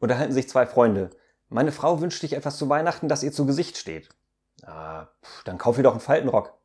Unterhalten sich zwei Freunde. Meine Frau wünscht sich etwas zu Weihnachten, das ihr zu Gesicht steht. Ah, pff, dann kauf ihr doch einen Faltenrock.